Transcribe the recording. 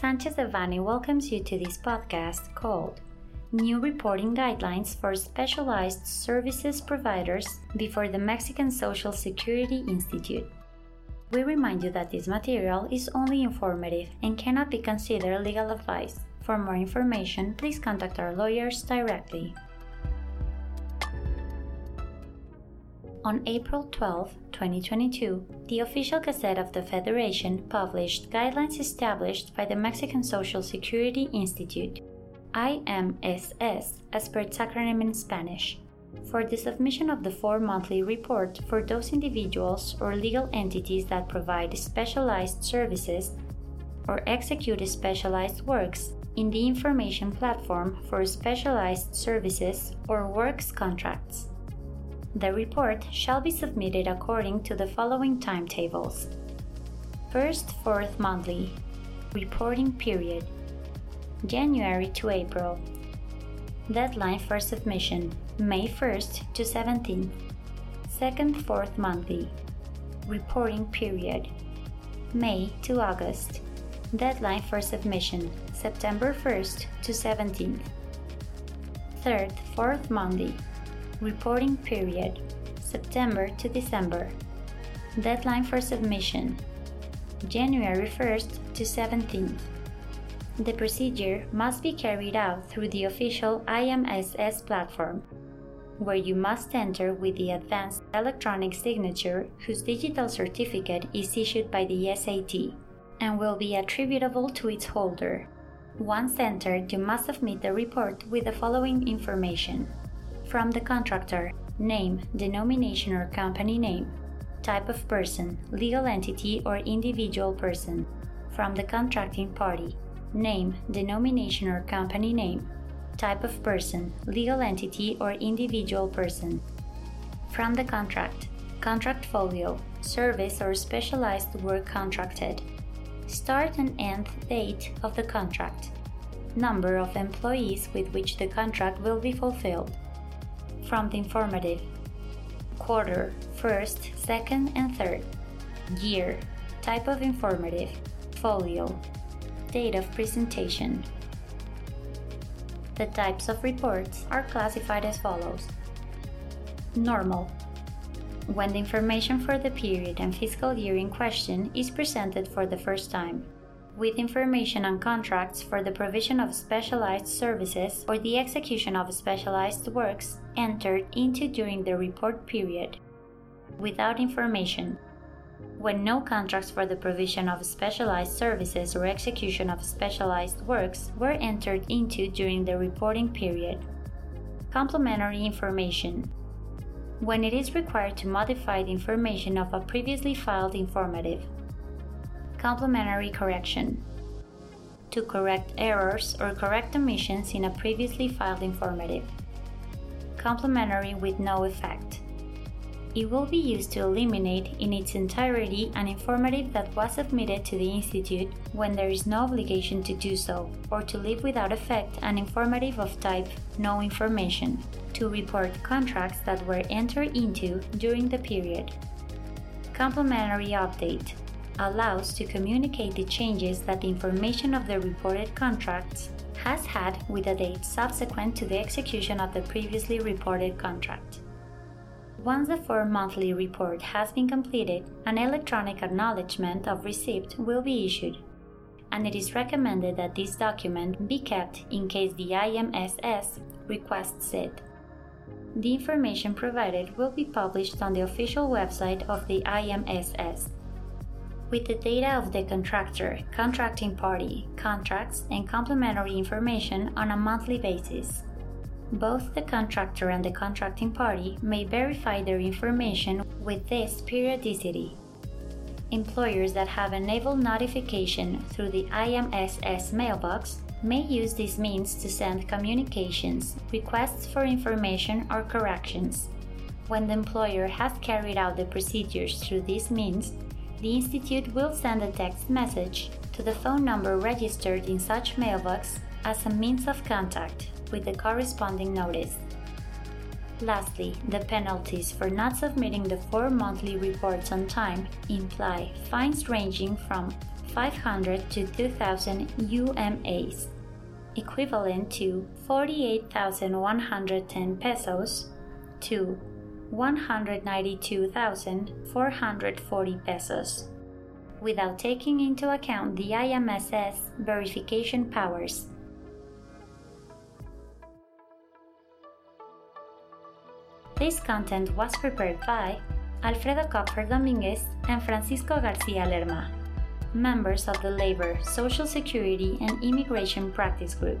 Sanchez Devanny welcomes you to this podcast called New Reporting Guidelines for Specialized Services Providers before the Mexican Social Security Institute. We remind you that this material is only informative and cannot be considered legal advice. For more information, please contact our lawyers directly. On April 12, 2022, the official Gazette of the Federation published guidelines established by the Mexican Social Security Institute, IMSS, as per its acronym in Spanish, for the submission of the four monthly report for those individuals or legal entities that provide specialized services or execute specialized works in the information platform for specialized services or works contracts. The report shall be submitted according to the following timetables. First, fourth monthly reporting period January to April. Deadline for submission May 1st to 17th. Second, fourth monthly reporting period May to August. Deadline for submission September 1st to 17th. Third, fourth monthly Reporting period September to December. Deadline for submission January 1st to 17th. The procedure must be carried out through the official IMSS platform, where you must enter with the advanced electronic signature whose digital certificate is issued by the SAT and will be attributable to its holder. Once entered, you must submit the report with the following information from the contractor. Name, denomination or company name, type of person, legal entity or individual person, from the contracting party, name, denomination or company name, type of person, legal entity or individual person, from the contract, contract folio, service or specialized work contracted, start and end date of the contract, number of employees with which the contract will be fulfilled from the informative. Quarter, first, second, and third. Year, type of informative. Folio, date of presentation. The types of reports are classified as follows Normal, when the information for the period and fiscal year in question is presented for the first time with information on contracts for the provision of specialized services or the execution of specialized works entered into during the report period. Without information, when no contracts for the provision of specialized services or execution of specialized works were entered into during the reporting period. Complementary information. When it is required to modify the information of a previously filed informative. Complementary correction to correct errors or correct omissions in a previously filed informative. Complementary with no effect. It will be used to eliminate in its entirety an informative that was submitted to the Institute when there is no obligation to do so, or to leave without effect an informative of type no information, to report contracts that were entered into during the period. Complementary update allows to communicate the changes that the information of the reported contracts has had with a date subsequent to the execution of the previously reported contract. Once the four monthly report has been completed, an electronic acknowledgement of receipt will be issued, and it is recommended that this document be kept in case the IMSS requests it. The information provided will be published on the official website of the IMSS with the data of the contractor, contracting party, contracts, and complementary information on a monthly basis. Both the contractor and the contracting party may verify their information with this periodicity. Employers that have enabled notification through the IMSS mailbox may use these means to send communications, requests for information, or corrections. When the employer has carried out the procedures through these means, the Institute will send a text message to the phone number registered in such mailbox as a means of contact with the corresponding notice. Lastly, the penalties for not submitting the four monthly reports on time imply fines ranging from 500 to 2,000 UMAs, equivalent to 48,110 pesos to 192,440 pesos, without taking into account the IMSS verification powers. This content was prepared by Alfredo Kupfer Dominguez and Francisco Garcia Lerma, members of the Labor, Social Security, and Immigration Practice Group.